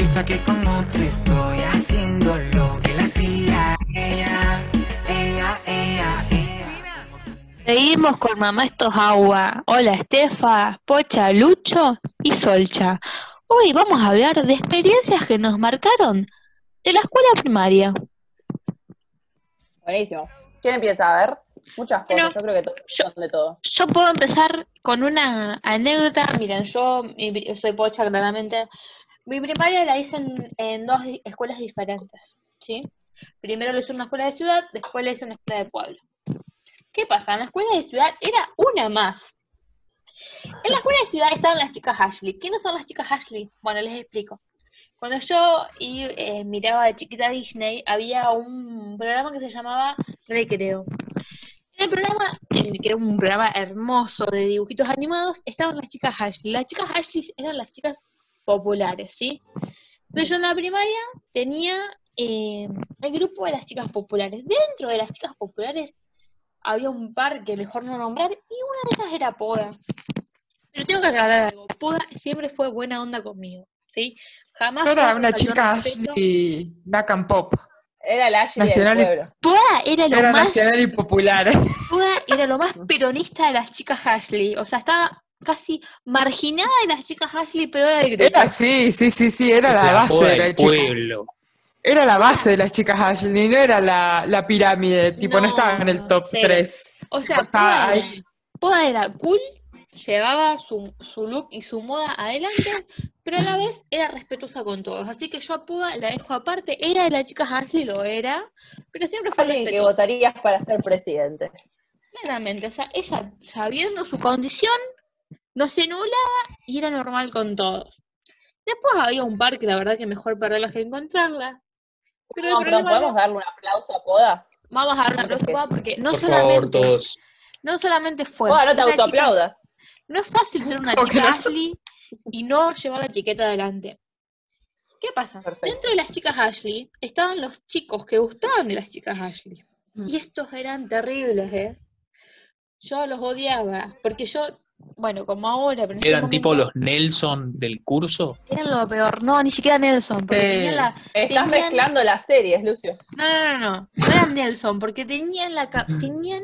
Piensa que con otro estoy haciendo lo que la hacía ella, ella, ella, ella. Seguimos con Mamá Estos Agua. Hola Estefa, Pocha, Lucho y Solcha. Hoy vamos a hablar de experiencias que nos marcaron de la escuela primaria. Buenísimo. ¿Quién empieza a ver? Muchas cosas, Bueno, yo creo que todos yo- son de todo. Yo puedo empezar con una anécdota. Miren, yo, mi- yo soy Pocha claramente. Mi primaria la hice en, en dos escuelas diferentes, ¿sí? Primero lo hice en una escuela de ciudad, después la hice en una escuela de pueblo. ¿Qué pasa? En la escuela de ciudad era una más. En la escuela de ciudad estaban las chicas Ashley. ¿Quiénes son las chicas Ashley? Bueno, les explico. Cuando yo y, eh, miraba de chiquita Disney, había un programa que se llamaba Recreo. En el programa, eh, que era un programa hermoso de dibujitos animados, estaban las chicas Ashley. Las chicas Ashley eran las chicas populares, ¿sí? Entonces yo en la primaria tenía eh, el grupo de las chicas populares. Dentro de las chicas populares había un par que mejor no nombrar y una de ellas era Poda. Pero tengo que aclarar algo. Poda siempre fue buena onda conmigo, ¿sí? Jamás que una chica así, black and pop. Era el Ashley Nacional y- del pueblo. Poda era lo Era más nacional y popular. Poda era lo más peronista de las chicas Ashley. O sea, estaba casi marginada de las chicas Ashley, pero era grupo. Era sí, sí, sí, sí, era la, La base de la chica. pueblo. Era la base de las chicas Ashley, no era la, la pirámide, tipo, no, No, estaba en el top cero. 3. O sea, Poda era, ahí. Poda era cool, llevaba su, su look y su moda adelante, pero a la vez era respetuosa con todos. Así que yo a Poda la dejo aparte. Era de las chicas Ashley, lo era, pero siempre fue Alguien que votarías para ser presidente. Claramente, o sea, ella sabiendo su condición, no se anulaba y era normal con todos. Después había un par que la verdad que mejor perderlas que encontrarlas. Pero No, ¿podemos no- darle un aplauso a Poda? vamos a dar una Porque- aplauso porque no Por favor, solamente, todos. no solamente fue Poda, no te chica- no es fácil ser una ¿Cómo que chica no? Ashley y no llevar la etiqueta adelante. ¿Qué pasa? Perfecto. Dentro de las chicas Ashley estaban los chicos que gustaban de las chicas Ashley. Mm. Y estos eran terribles, ¿eh? Yo los odiaba, porque yo, bueno, como ahora, pero ese Eran tipo los Nelson del curso. Eran lo peor, no, ni siquiera Nelson, porque Sí. tenían la... Estás tenían- mezclando las series, Lucio. No, no, no, no, no eran Nelson, porque tenían la... ca- tenían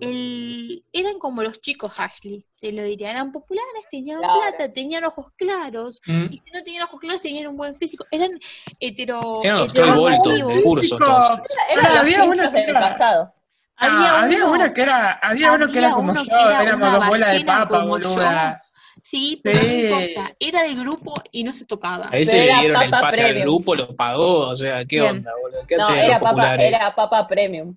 el... Eran como los chicos Ashley, te lo diría, eran populares, tenían Claro. plata, tenían ojos claros, Mm. y si no tenían ojos claros tenían un buen físico, eran hetero... Eran los Troy Bolton del curso, entonces. Pero los había uno pinchos que del era- pasado. Había, Ah, había uno, que era, había uno que era había como uno yo, que era éramos una dos bolas de papa, como yo. boluda. sí, pero no Sí. importa, era del grupo y no se tocaba. A ese Pero le dieron el pase al Premium. grupo, lo pagó. O sea, ¿qué Bien. onda, boludo? ¿Qué No, hacen era papa, era papa premium.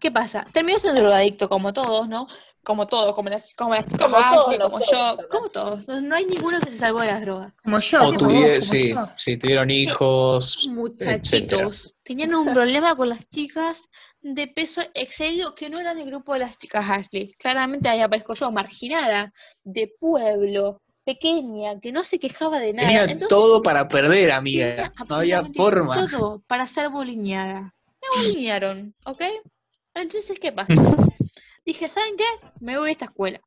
¿Qué pasa? Terminó siendo drogadicto como todos, ¿no? Como todos, como las, como las chicas Como todos Ashley, como nosotros, yo, ¿verdad? como todos. No, no hay ninguno que se salvó de las drogas. Como yo, O sí, yo. sí, tuvieron hijos. Muchachitos tenían un problema con las chicas de peso excedido que no eran del grupo de las chicas Ashley. Claramente ahí aparezco yo, marginada, de pueblo, pequeña, que no se quejaba de nada. Tenía Entonces, todo para perder, amiga. No había forma. Todo para ser bolineada. Me bolinearon, ¿ok? Entonces, ¿qué pasa? Dije, ¿saben qué? Me voy a esta escuela.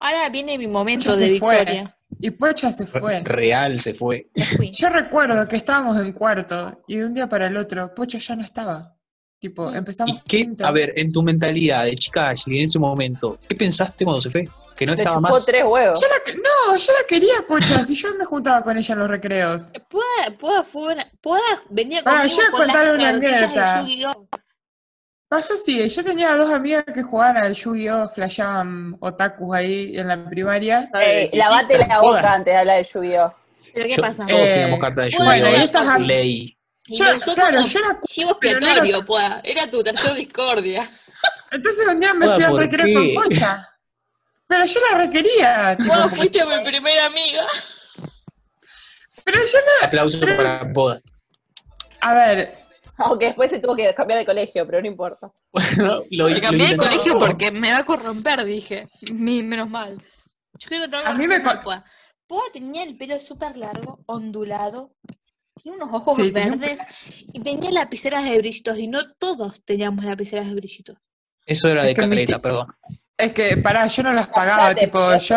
Ahora viene mi momento Ya de se fue. victoria. Y Pocha se fue. Real se fue. Yo recuerdo que estábamos en cuarto y de un día para el otro, Pocho ya no estaba. Tipo, Mm. empezamos ¿Y qué? A ver, en tu mentalidad de chica Ashley en ese momento, ¿qué pensaste cuando se fue? Que no Le estaba chupó más. tres huevos. Yo la que- no, yo la quería, Pocha, si yo me juntaba con ella en los recreos. Pueda, pueda, fue una- pueda venía Pará, conmigo yo voy a con las contar una anécdota. Yu-Gi-Oh! Pasó así, yo tenía dos amigas que jugaban al Yu-Gi-Oh! flasheaban otakus ahí en la primaria. Eh, lavate la boca antes de hablar de Yu-Gi-Oh! ¿Pero qué Yo- pasa? Todos Eh, teníamos cartas de bueno, Yu-Gi-Oh! y estas am- Ley. Yo, claro, yo era no era- expiatorio, pueda. Era tu tercer discordia. Entonces un día me fui al ¿por recreo qué? con Pocha. Pero yo la requería. Vos fuiste mi primera amiga. pero yo no. Aplauso Pero- para Poda. A ver, Aunque después se tuvo que cambiar de colegio, pero no importa. Bueno, lo, Me lo cambié de colegio porque me va a corromper, dije. Mi- menos mal. Yo creo que A mí me Poa. Poa tenía el pelo súper largo, ondulado, tenía unos ojos Sí, tenía un verdes y tenía lapiceras de brillitos y no todos teníamos lapiceras de brillitos. Eso era de Es ti- perdón. es que pará, yo no las pagaba, Cállate, tipo, yo.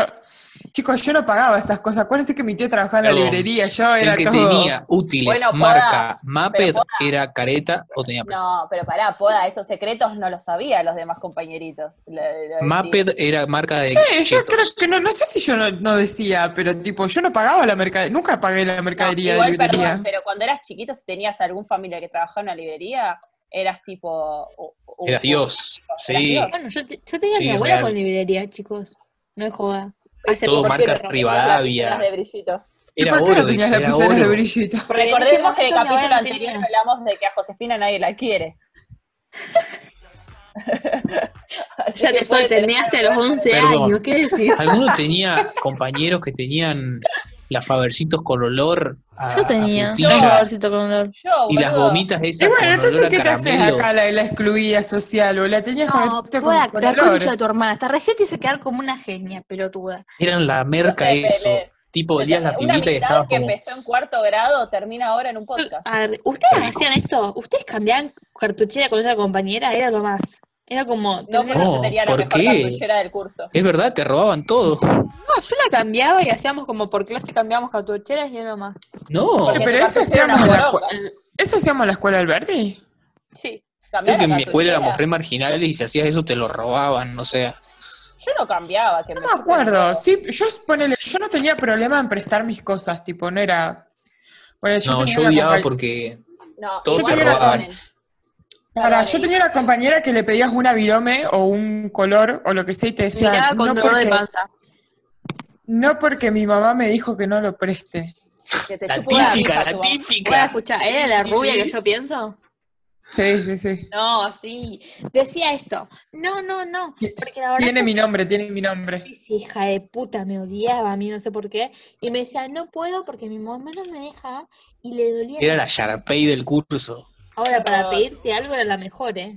Chicos, yo no pagaba esas cosas. Acuérdense que mi tío trabajaba en la librería, yo era El que todo. tenía útiles, Bueno, marca, Maped, era careta o tenía plata. No, pero pará, Poda, esos secretos no los sabía los demás compañeritos. Lo- lo del Maped era marca de Sí, yo creo que no, no sé si yo no, no decía, pero tipo, yo no pagaba la mercadería, nunca pagué la No, mercadería igual, de librería. perdón, pero cuando eras chiquito, si tenías algún familiar que trabajaba en una librería, eras tipo... u- u- Era u- Dios, Eras sí. Dios. Bueno, yo, te- yo tenía Sí, mi abuela real. con librería, chicos. No es joda. Todo marca Rivadavia. Las de brillito. ¿Y Era por qué no oro, tenías era de ese Recordemos que en el capítulo anterior tenía. hablamos de que a Josefina nadie la quiere. Ya te solteneaste a los 11 Perdón. años, ¿qué decís? ¿Alguno tenía compañeros que tenían las fabercitos con olor a, Yo a tenía un favorcito con olor. Yo, y las gomitas Y esas bueno, con olor entonces, a ¿qué te haces caramelo? acá la, la excluida social? ¿O la tenías No, jovencito pueda, con, con la concha de tu hermana. Hasta recién te hice quedar como una genia, pelotuda. Eran la merca No sé, eso. Pele. Tipo, olías la figurita y estabas que como... empezó en cuarto grado termina ahora en un podcast. A ver, ¿ustedes hacían esto? ¿Ustedes cambiaban cartuchera con otra compañera? Era lo más. Era como... No, pero No, yo tenía la ¿por mejor qué? cartuchera del curso. Es verdad, te robaban todo. No, yo la cambiaba y hacíamos como por clase cambiábamos cartucheras y era más. No, Porque Pero eso hacíamos la. ¿Eso hacíamos en la escuela Alberti? Sí. Creo que en la mi escuela éramos re marginales y si hacías eso te lo robaban, o sea. Yo no cambiaba. Que No me acuerdo. Sí, yo, ponele, yo no tenía problema en prestar mis cosas, tipo, no era... Ponele, No, tenía yo odiaba porque No, Todos igual te no robaban. Perdón, yo tenía una compañera que le pedías una virome o un color o lo que sea y te decía, con no dolor de porque, panza. no porque mi mamá me dijo que no lo preste. que te la típica, la tu mamá. ¿Puedo típica. escuchar? Sí, ¿Era la sí, rubia sí. que yo pienso? Sí, sí, sí. No, sí. Decía esto. No, no, no. Porque la verdad Tiene mi nombre, tiene mi nombre. hija de puta me odiaba a mí, no sé por qué. Y me decía, no puedo porque mi mamá no me deja y le dolía. Era la Sharpay del curso. Ahora, para No. pedirte algo era la mejor, ¿eh?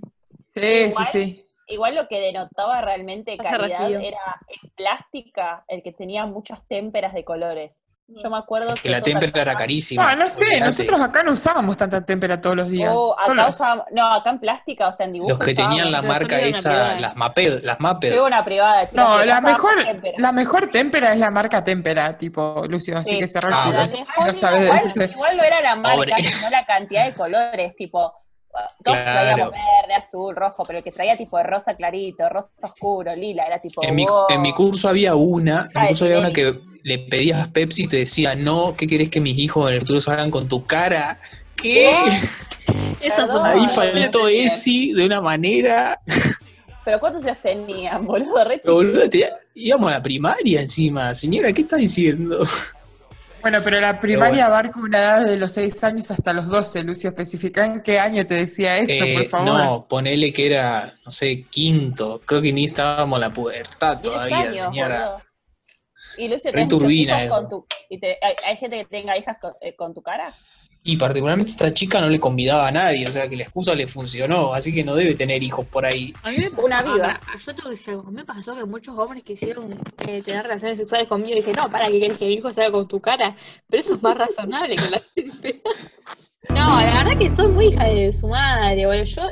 Sí, sí, Igual- sí. Igual lo que denotaba realmente calidad era en plástica el que tenía muchas témperas de colores. Yo me acuerdo que, Que la témpera era carísima. No, no sé, olvidate. nosotros acá no usábamos tanta témpera todos los días. Oh, acá solo- usábamos- no, acá en plástica, o sea, en dibujos. Los que tenían la marca esa, las Maped, las Maped. Una privada, chicas, No, la mejor, la mejor témpera es la marca témpera, tipo, Lucio, así Sí. que cerró Ah, no sabes Igual, igual no era la marca, Pobre. sino la cantidad de colores, tipo, todos Claro. traíamos verde, azul, rojo, pero el que traía tipo de rosa clarito, rosa oscuro, lila, era tipo, En mi, wow. en mi curso había una, en mi Ay, curso había una que le pedías Pepsi y te decía, no, ¿qué querés que mis hijos en el futuro salgan con tu cara? ¿Qué? Esas son. Ahí faltó. Esi de una manera. Pero ¿cuántos años tenían, boludo? Re Pero, boludo, te- íbamos a la primaria encima. Señora, ¿qué está diciendo? Bueno, pero la primaria abarca una edad de los 6 años hasta los 12, Lucio. Especifica en qué año te decía eso, Eh, por favor. no, ponele que era, no sé, quinto. Creo que ni estábamos en la pubertad 10 todavía, años, señora. boludo. Y Lucio, Re ¿tenés muchos turbina hijos con eso. tu- y te- hay, hay gente que tenga hijas con, eh, con tu cara? Y particularmente esta chica no le convidaba a nadie, o sea que la excusa le funcionó, así que no debe tener hijos por ahí. A mí me Una pasó- viva. ahora, yo tengo que decir algo. Me pasó que muchos hombres quisieron eh, tener relaciones sexuales conmigo y dije, no, para que querés que mi hijo salga con tu cara. Pero eso es más razonable que la gente. No, la verdad que soy muy hija de su madre, boludo. Yo,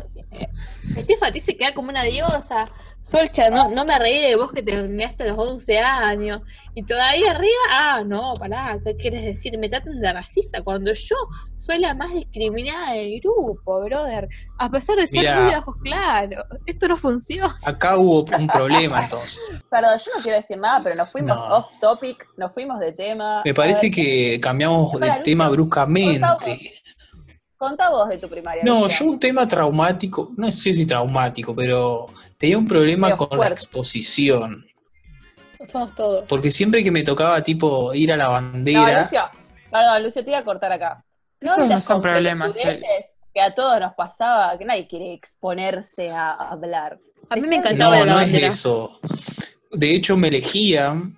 Estefa te hice quedar como una diosa. Solcha, no, no me reí de vos que te los 11 años. Y todavía arriba, ah, no, pará, ¿qué quieres decir? Me tratan de racista cuando yo soy la más discriminada del grupo, brother. A pesar de ser muy de ojos claros. Esto no funciona. Acá hubo un problema entonces. Perdón, yo no quiero decir nada, pero nos fuimos No. off topic, nos fuimos de tema. Me parece ver, que cambiamos de tema bruscamente. Contá vos de tu primaria. No, yo un tema traumático, no sé si traumático, pero tenía un problema con la exposición. Somos todos. Porque siempre que me tocaba tipo ir a la No, bandera, Lucio, perdón, Lucio, te iba a cortar acá. Esos no son problemas, pelotudeces Que a todos nos pasaba, que nadie quiere exponerse a hablar. A mí me encantaba no, la no es eso. De hecho me elegían.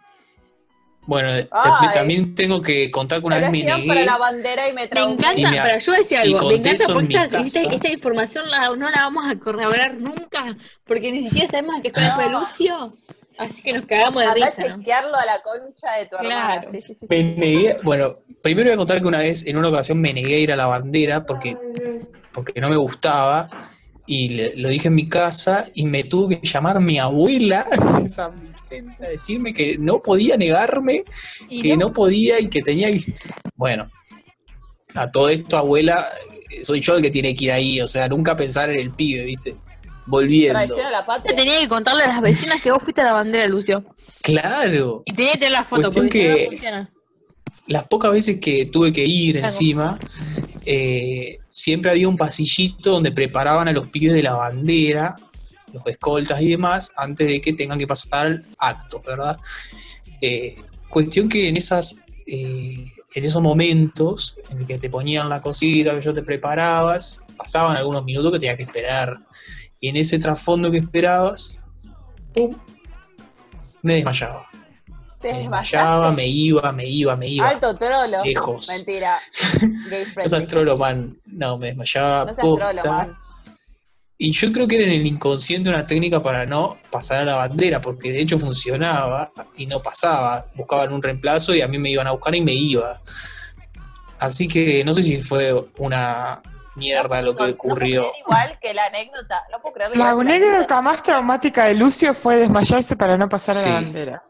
Bueno, te- también tengo que contar que una vez me para negué. la bandera y me encanta, Y me- pero yo decía algo, me encanta porque mi esta, esta- casa. esta información la- no la vamos a corroborar nunca, porque ni siquiera sabemos a qué escuela fue No. Lucio, así que nos cagamos de Andá a risa, ¿no? chequearlo a la concha de tu hermana. Claro. Sí, sí, sí, sí. Me negué, bueno, primero voy a contar que una vez, en una ocasión, me negué a ir a la bandera porque, porque no me gustaba. Y le- lo dije en mi casa y me tuvo que llamar mi abuela de San Vicente a decirme que no podía negarme, que no, no podía y que tenía que... Bueno, a todo esto, abuela, soy yo el que tiene que ir ahí, o sea, nunca pensar en el pibe, ¿viste? Volviendo. A la te patria. tenía que contarle a las vecinas que vos fuiste a la bandera, Lucio. Claro. Y tenía que tener la foto, Cuestión porque si no, que- no funciona. Las pocas veces que tuve que ir encima, eh, siempre había un pasillito donde preparaban a los pibes de la bandera, los escoltas y demás, antes de que tengan que pasar al acto, ¿verdad? Eh, cuestión que en esas eh, en esos momentos en que te ponían la cosita, que yo te preparabas, pasaban algunos minutos que tenías que esperar. Y en ese trasfondo que esperabas, ¡pum! me desmayaba. Te desmayaba, me iba, me iba, me iba. Alto trolo. lejos. Mentira. Gay No seas trolo, man. No, me desmayaba No seas posta. trolo, man. Y yo creo que era en el inconsciente una técnica para no pasar a la bandera, porque de hecho funcionaba y no pasaba. Buscaban un reemplazo y a mí me iban a buscar y me iba. Así que no sé si fue una mierda lo que No- no puedo ocurrió. creer igual que la anécdota. No puedo creer La anécdota más traumática de Lucio fue desmayarse para no pasar a la bandera.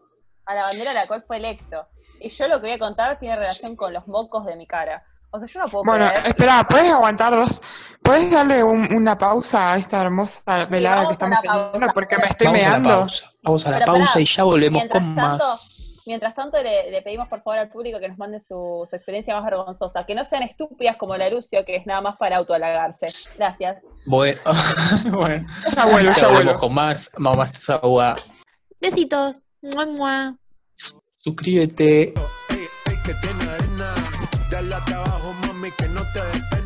A la bandera a la cual fue electo. Y yo lo que voy a contar tiene relación con los mocos de mi cara. O sea, yo no puedo Bueno, creer. espera, ¿puedes aguantar dos? ¿Puedes darle un- una pausa a esta hermosa velada que estamos pausa. teniendo? Porque me estoy Vamos a la meando. pausa. Vamos a la Pero pausa y ya volvemos con tanto- más. Mientras tanto, le, le pedimos por favor al público que nos mande su, su experiencia más vergonzosa. Que no sean estúpidas como la Lucio, que es nada más para autohalagarse. Gracias. Bueno, bueno. Ya vuelvo, ya ya volvemos con más. Mamás agua. Besitos. Mua, mua. Suscríbete. Ey, ey, que tiene arena. Dale hasta abajo, mami, que no te des pena.